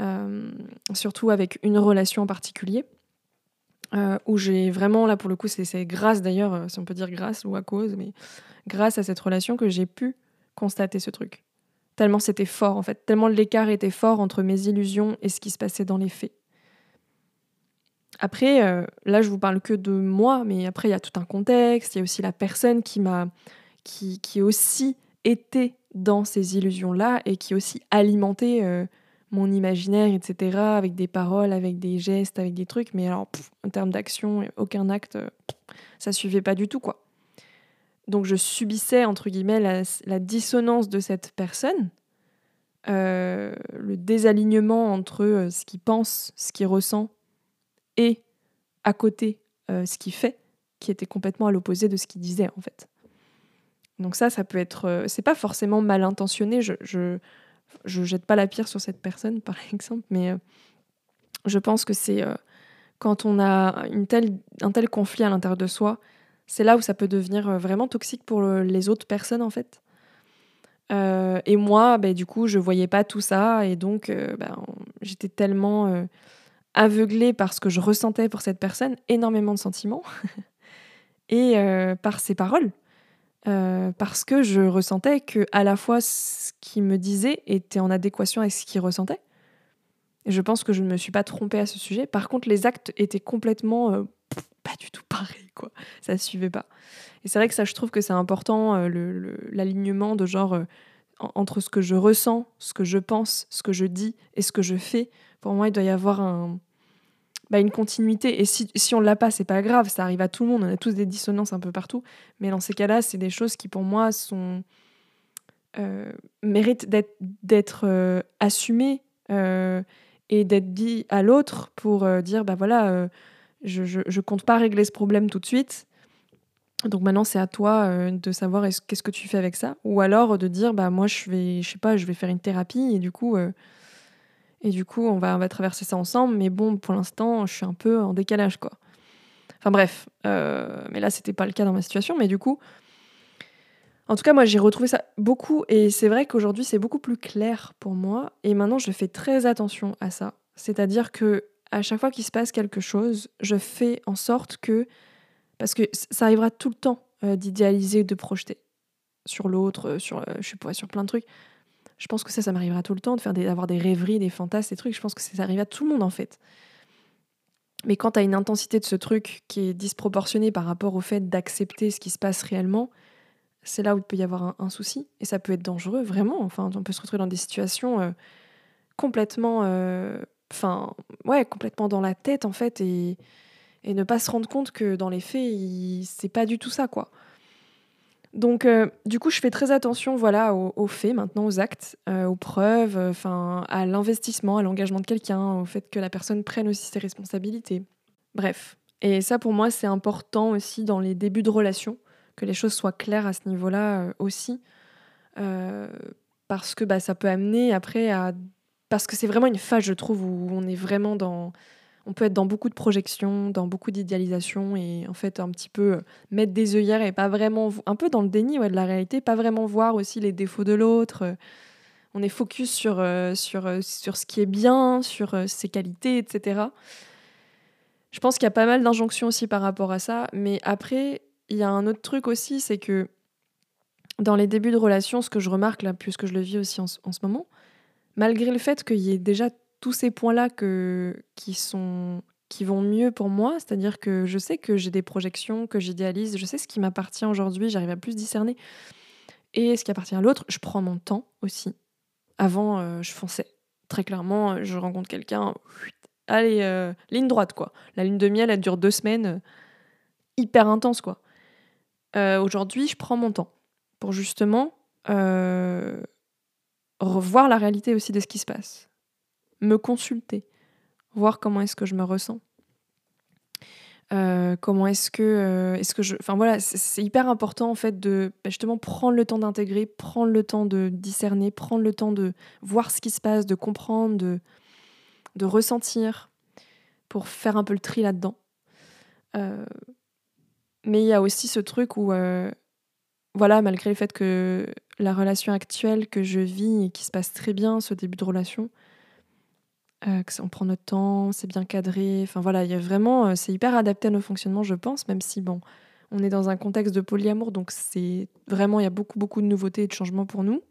Euh, surtout avec une relation en particulier. où j'ai vraiment, là pour le coup, c'est grâce d'ailleurs, si on peut dire grâce ou à cause, mais grâce à cette relation que j'ai pu constater ce truc. Tellement c'était fort en fait, tellement l'écart était fort entre mes illusions et ce qui se passait dans les faits. Après, là je vous parle que de moi, mais après il y a tout un contexte, il y a aussi la personne qui m'a, qui, qui aussi été dans ces illusions-là et qui aussi alimentait euh, mon imaginaire, etc., avec des paroles, avec des gestes, avec des trucs. Mais alors, en termes d'action, aucun acte, ça euh, ça suivait pas du tout, quoi. Donc je subissais, entre guillemets, la, dissonance de cette personne, euh, le désalignement entre ce qu'il pense, ce qu'il ressent, et à côté, ce qu'il fait, qui était complètement à l'opposé de ce qu'il disait, en fait. Donc ça, ça peut être... Euh, c'est pas forcément mal intentionné, je, je, jette pas la pierre sur cette personne, par exemple, mais euh, je pense que c'est euh, quand on a une telle, un tel conflit à l'intérieur de soi, c'est là où ça peut devenir vraiment toxique pour les autres personnes, en fait. et moi, bah, du coup, je voyais pas tout ça, et donc bah, j'étais tellement aveuglée par ce que je ressentais pour cette personne, énormément de sentiments, et par ses paroles. Euh, parce que je ressentais que à la fois ce qu'il me disait était en adéquation avec ce qu'il ressentait. Et je pense que je ne me suis pas trompée à ce sujet. Par contre, les actes étaient complètement euh, pas du tout pareils, quoi. Ça ne suivait pas. Et c'est vrai que ça, je trouve que c'est important, euh, l'alignement de genre entre ce que je ressens, ce que je pense, ce que je dis et ce que je fais. Pour moi, il doit y avoir un, bah, une continuité. Et si, on l'a pas, c'est pas grave, ça arrive à tout le monde, on a tous des dissonances un peu partout. Mais dans ces cas-là, c'est des choses qui pour moi sont euh, méritent d'être euh, assumées euh, et d'être dit à l'autre pour dire bah voilà, je, je, je, compte pas régler ce problème tout de suite. Donc maintenant c'est à toi de savoir qu'est-ce que tu fais avec ça ou alors de dire bah moi je vais je sais pas je vais faire une thérapie et du coup et du coup, on va, traverser ça ensemble. Mais bon, pour l'instant, je suis un peu en décalage, quoi. Enfin bref, euh, mais là, c'était pas le cas dans ma situation. Mais du coup, en tout cas, moi, j'ai retrouvé ça beaucoup. Et c'est vrai qu'aujourd'hui, c'est beaucoup plus clair pour moi. Et maintenant, je fais très attention à ça. C'est-à-dire que à chaque fois qu'il se passe quelque chose, je fais en sorte que, parce que ça arrivera tout le temps euh, d'idéaliser, de projeter sur l'autre, sur, euh, je sur plein de trucs. Je pense que ça, ça m'arrivera tout le temps, de faire d'avoir des rêveries, des fantasmes, des trucs. Je pense que ça arrive à tout le monde, en fait. Mais quand tu as une intensité de ce truc qui est disproportionnée par rapport au fait d'accepter ce qui se passe réellement, c'est là où il peut y avoir un, souci. Et ça peut être dangereux, vraiment. Enfin, on peut se retrouver dans des situations euh, complètement. Euh, enfin, ouais, complètement dans la tête, en fait, et ne pas se rendre compte que dans les faits, c'est pas du tout ça, quoi. Donc, euh, du coup, je fais très attention voilà, aux, faits, maintenant, aux actes, euh, aux preuves, euh, à l'investissement, à l'engagement de quelqu'un, au fait que la personne prenne aussi ses responsabilités. Bref. Et ça, pour moi, c'est important aussi dans les débuts de relation, que les choses soient claires à ce niveau-là aussi. Parce que bah, ça peut amener après à... Parce que c'est vraiment une phase, je trouve, où on est vraiment dans... On peut être dans beaucoup de projections, dans beaucoup d'idéalisation et en fait un petit peu mettre des œillères et pas vraiment... Un peu dans le déni de la réalité, pas vraiment voir aussi les défauts de l'autre. On est focus sur, euh, sur ce qui est bien, sur ses qualités, etc. Je pense qu'il y a pas mal d'injonctions aussi par rapport à ça. Mais après, il y a un autre truc aussi, c'est que dans les débuts de relation, ce que je remarque là, puisque je le vis aussi en, ce moment, malgré le fait qu'il y ait déjà tous ces points-là qui, sont, qui vont mieux pour moi, c'est-à-dire que je sais que j'ai des projections, que j'idéalise, je sais ce qui m'appartient aujourd'hui, j'arrive à plus discerner. Et ce qui appartient à l'autre, je prends mon temps aussi. Avant, euh, je fonçais. Très clairement, je rencontre quelqu'un, allez, euh, ligne droite, quoi. La lune de miel, elle dure deux semaines, euh, hyper intense, quoi. Euh, aujourd'hui, je prends mon temps pour justement revoir la réalité aussi de ce qui se passe, me consulter, voir comment est-ce que je me ressens. comment est-ce que est-ce que je enfin voilà c'est hyper important en fait de bah, justement prendre le temps d'intégrer prendre le temps de discerner prendre le temps de voir ce qui se passe de comprendre de ressentir pour faire un peu le tri là-dedans. Euh, mais il y a aussi ce truc où, euh, voilà, malgré le fait que la relation actuelle que je vis et qui se passe très bien, ce début de relation, euh, on prend notre temps, c'est bien cadré. Enfin voilà, il y a vraiment, c'est hyper adapté à nos fonctionnements, je pense, même si bon, on est dans un contexte de polyamour, donc c'est vraiment, il y a beaucoup beaucoup de nouveautés et de changements pour nous,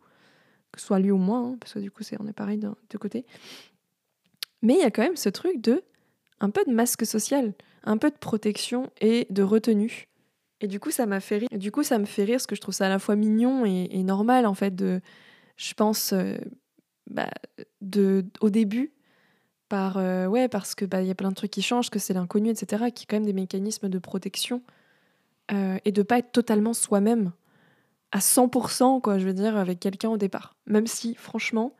que ce soit lui ou moi, hein, parce que du coup c'est on est pareil de, côté. Mais il y a quand même ce truc de un peu de masque social, un peu de protection et de retenue. Et du coup, ça m'a fait rire. du coup, ça me fait rire parce que je trouve ça à la fois mignon et, normal en fait de, je pense, euh, bah, de, au début, par euh, ouais parce que bah il y a plein de trucs qui changent, que c'est l'inconnu, etc. Qui est quand même des mécanismes de protection euh, et de pas être totalement soi-même à 100% quoi. Je veux dire avec quelqu'un au départ, même si franchement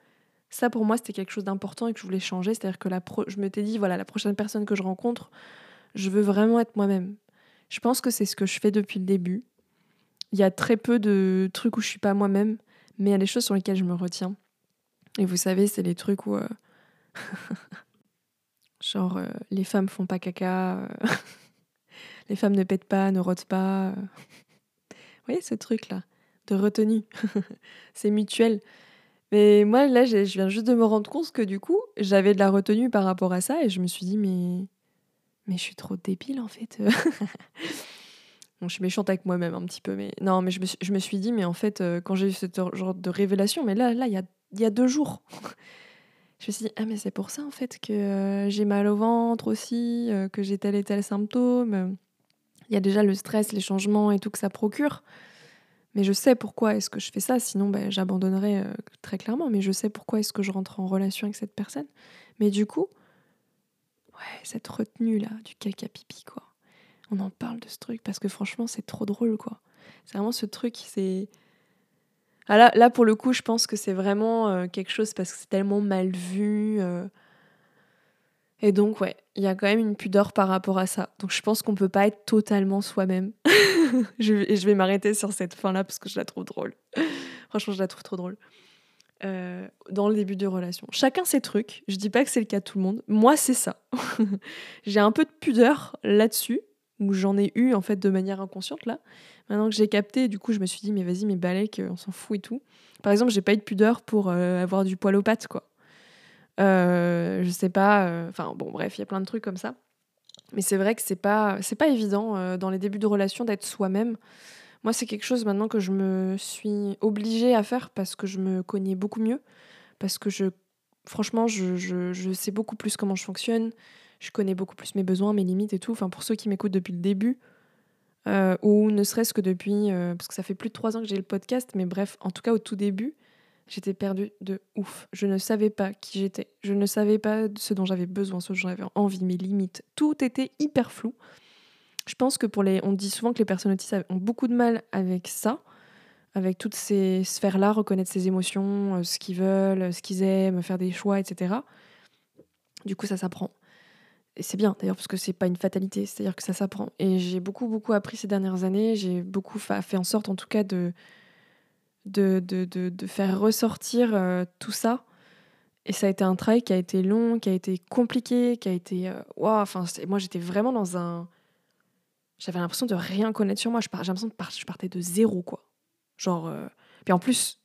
ça, pour moi, c'était quelque chose d'important et que je voulais changer. C'est-à-dire que la je m'étais dit, voilà, la prochaine personne que je rencontre, je veux vraiment être moi-même. Je pense que c'est ce que je fais depuis le début. Il y a très peu de trucs où je suis pas moi-même, mais il y a des choses sur lesquelles je me retiens. Et vous savez, c'est les trucs où. Euh, genre, euh, les femmes font pas caca, euh, les femmes ne pètent pas, ne rotent pas. Vous voyez ce truc-là de retenue? C'est mutuel. Mais moi, là, je viens juste de me rendre compte que du coup, j'avais de la retenue par rapport à ça et je me suis dit, mais, mais je suis trop débile en fait. je suis méchante avec moi-même un petit peu, mais non, mais je me suis, je me suis dit, mais en fait, euh, quand j'ai eu ce genre de révélation, mais là, là, il y a, y a deux jours, je me suis dit, ah, mais c'est pour ça en fait que euh, j'ai mal au ventre aussi, euh, que j'ai tel et tel symptôme. Il y a déjà le stress, les changements et tout que ça procure. Mais je sais pourquoi est-ce que je fais ça, sinon ben, j'abandonnerais euh, très clairement, mais je sais pourquoi est-ce que je rentre en relation avec cette personne. Mais du coup, ouais, cette retenue là, du caca pipi, quoi. On en parle de ce truc parce que franchement, c'est trop drôle, quoi. C'est vraiment ce truc, c'est. Ah là, là, pour le coup, je pense que c'est vraiment euh, quelque chose parce que c'est tellement mal vu. Euh. Et donc, ouais, il y a quand même une pudeur par rapport à ça. Donc, je pense qu'on peut pas être totalement soi-même. je, vais m'arrêter sur cette fin-là parce que je la trouve drôle. Franchement, je la trouve trop drôle. Euh, dans le début de relation. Chacun ses trucs. Je dis pas que c'est le cas de tout le monde. Moi, c'est ça. j'ai un peu de pudeur là-dessus, où j'en ai eu en fait de manière inconsciente là. Maintenant que j'ai capté, du coup, je me suis dit mais vas-y, mais balèque, on s'en fout et tout. Par exemple, j'ai pas eu de pudeur pour euh, avoir du poil aux pattes quoi. Euh, je sais pas. Enfin bon, bref, il y a plein de trucs comme ça. Mais c'est vrai que c'est pas, c'est pas évident euh, dans les débuts de relation d'être soi-même. Moi, c'est quelque chose maintenant que je me suis obligée à faire parce que je me connais beaucoup mieux. Parce que je, franchement, je, je sais beaucoup plus comment je fonctionne. Je connais beaucoup plus mes besoins, mes limites et tout. Enfin, pour ceux qui m'écoutent depuis le début, euh, ou ne serait-ce que depuis, euh, parce que ça fait plus de trois ans que j'ai le podcast, mais bref, en tout cas au tout début, J'étais perdue de ouf. Je ne savais pas qui j'étais. Je ne savais pas ce dont j'avais besoin, ce dont j'avais envie, mes limites. Tout était hyper flou. Je pense que pour les. On dit souvent que les personnes autistes ont beaucoup de mal avec ça, avec toutes ces sphères-là, reconnaître ses émotions, euh, ce qu'ils veulent, ce qu'ils aiment, faire des choix, etc. Du coup, ça s'apprend. C'est bien d'ailleurs parce que c'est pas une fatalité, c'est-à-dire que ça s'apprend. Et j'ai beaucoup beaucoup appris ces dernières années. J'ai beaucoup fait en sorte, en tout cas, de de, de, de, faire ressortir euh, tout ça. Et ça a été un travail qui a été long, qui a été compliqué, qui a été. Euh, enfin, moi j'étais vraiment dans un. J'avais l'impression de rien connaître sur moi. J'ai l'impression que je partais de zéro, quoi. Genre. Euh, puis en plus,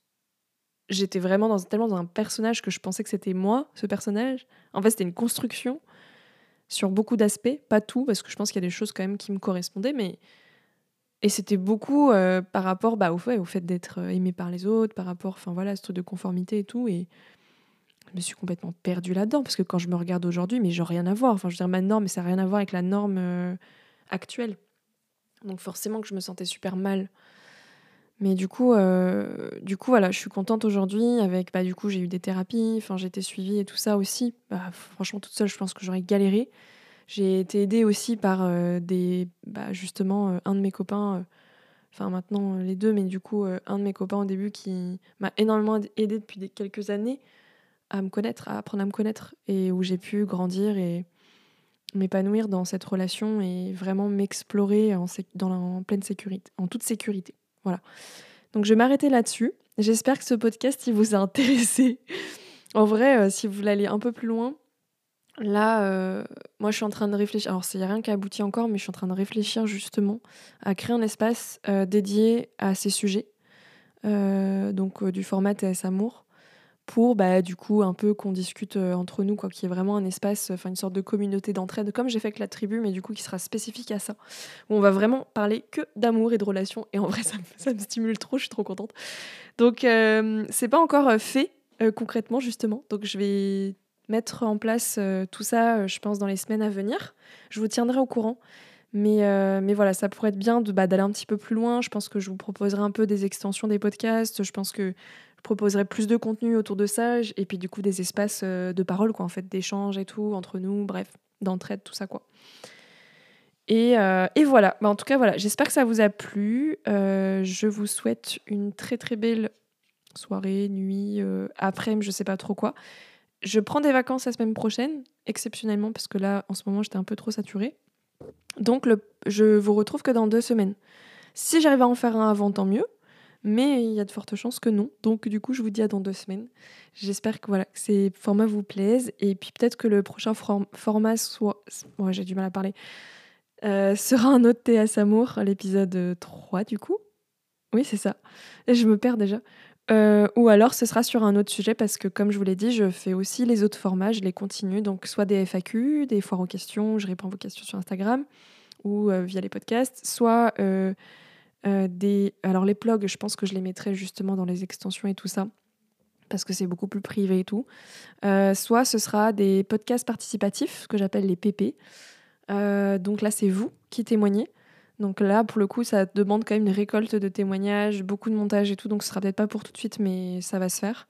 j'étais vraiment tellement dans un personnage que je pensais que c'était moi, ce personnage. En fait, c'était une construction sur beaucoup d'aspects, pas tout, parce que je pense qu'il y a des choses quand même qui me correspondaient, mais. Et c'était beaucoup euh, par rapport bah, au fait, au fait d'être euh, aimé par les autres, par rapport, enfin voilà, ce truc de conformité et tout. Et je me suis complètement perdue là-dedans, parce que quand je me regarde aujourd'hui, mais j'ai rien à voir. Enfin, je veux dire, ma norme, mais ça n'a rien à voir avec la norme euh, actuelle. Donc forcément que je me sentais super mal mais du coup, euh, du coup, voilà, je suis contente aujourd'hui avec, bah, du coup, j'ai eu des thérapies, enfin, j'ai été suivie et tout ça aussi. Bah, franchement, toute seule, je pense que j'aurais galéré. J'ai été aidée aussi par euh, des, bah, justement, euh, un de mes copains, enfin maintenant les deux, mais du coup, un de mes copains au début qui m'a énormément aidée depuis quelques années à me connaître, à apprendre à me connaître et où j'ai pu grandir et m'épanouir dans cette relation et vraiment m'explorer en, pleine sécurité, en toute sécurité. Voilà. Donc je vais m'arrêter là-dessus. J'espère que ce podcast il vous a intéressé. en vrai, euh, si vous voulez aller un peu plus loin, là, euh, moi je suis en train de réfléchir. Alors, il n'y a rien qui a abouti encore, mais je suis en train de réfléchir justement à créer un espace euh, dédié à ces sujets. donc du format TS Amour pour bah, du coup un peu qu'on discute euh, entre nous, quoi, qu'il y ait vraiment un espace, enfin une sorte de communauté d'entraide, comme j'ai fait avec la tribu, mais du coup qui sera spécifique à ça. Où on va vraiment parler que d'amour et de relations, et en vrai ça me, ça me stimule trop, je suis trop contente. Donc euh, c'est pas encore euh, fait concrètement justement, donc je vais mettre en place tout ça, je pense, dans les semaines à venir. Je vous tiendrai au courant. Mais, mais voilà, ça pourrait être bien bah, d'aller un petit peu plus loin. Je pense que je vous proposerai un peu des extensions des podcasts. Je pense que proposerai plus de contenu autour de ça et puis du coup des espaces euh, de parole quoi en fait d'échange et tout entre nous bref d'entraide tout ça quoi. Et, euh, et voilà. Bah, en tout cas voilà. J'espère que ça vous a plu. Euh, je vous souhaite une très très belle soirée nuit après je sais pas trop quoi. Je prends des vacances la semaine prochaine exceptionnellement parce que là en ce moment j'étais un peu trop saturée. Donc le, je vous retrouve que dans deux semaines. Si j'arrive à en faire un avant tant mieux mais il y a de fortes chances que non. Donc du coup, je vous dis à dans deux semaines. J'espère que voilà, ces formats vous plaisent et puis peut-être que le prochain format soit, ouais, j'ai du mal à parler, euh, sera un autre TS Amour, l'épisode 3 du coup. Oui, c'est ça. je me perds déjà. Euh, ou alors ce sera sur un autre sujet parce que comme je vous l'ai dit, je fais aussi les autres formats, je les continue. Donc soit des FAQ, des foires aux questions, je réponds à vos questions sur Instagram ou euh, via les podcasts, soit euh, des... Alors les blogs, je pense que je les mettrai justement dans les extensions et tout ça, parce que c'est beaucoup plus privé et tout. Euh, soit ce sera des podcasts participatifs, ce que j'appelle les PP. Euh, donc là, c'est vous qui témoignez. Donc là, pour le coup, ça demande quand même une récolte de témoignages, beaucoup de montage et tout, donc ce sera peut-être pas pour tout de suite, mais ça va se faire.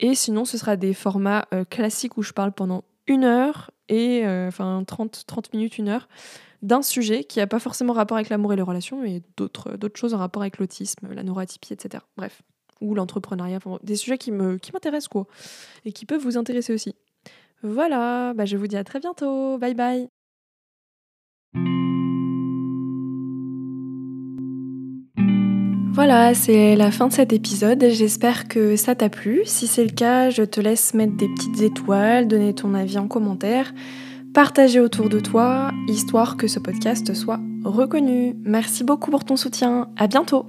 Et sinon, ce sera des formats classiques où je parle pendant une heure et enfin 30, 30 minutes, une heure d'un sujet qui n'a pas forcément rapport avec l'amour et les relations, mais d'autres choses en rapport avec l'autisme, la neuroatypie, etc. Bref, ou l'entrepreneuriat, des sujets qui me qui m'intéressent quoi, et qui peuvent vous intéresser aussi. Voilà, bah je vous dis à très bientôt, bye bye. Voilà, c'est la fin de cet épisode. J'espère que ça t'a plu. Si c'est le cas, je te laisse mettre des petites étoiles, donner ton avis en commentaire partager autour de toi, histoire que ce podcast soit reconnu. Merci beaucoup pour ton soutien. À bientôt!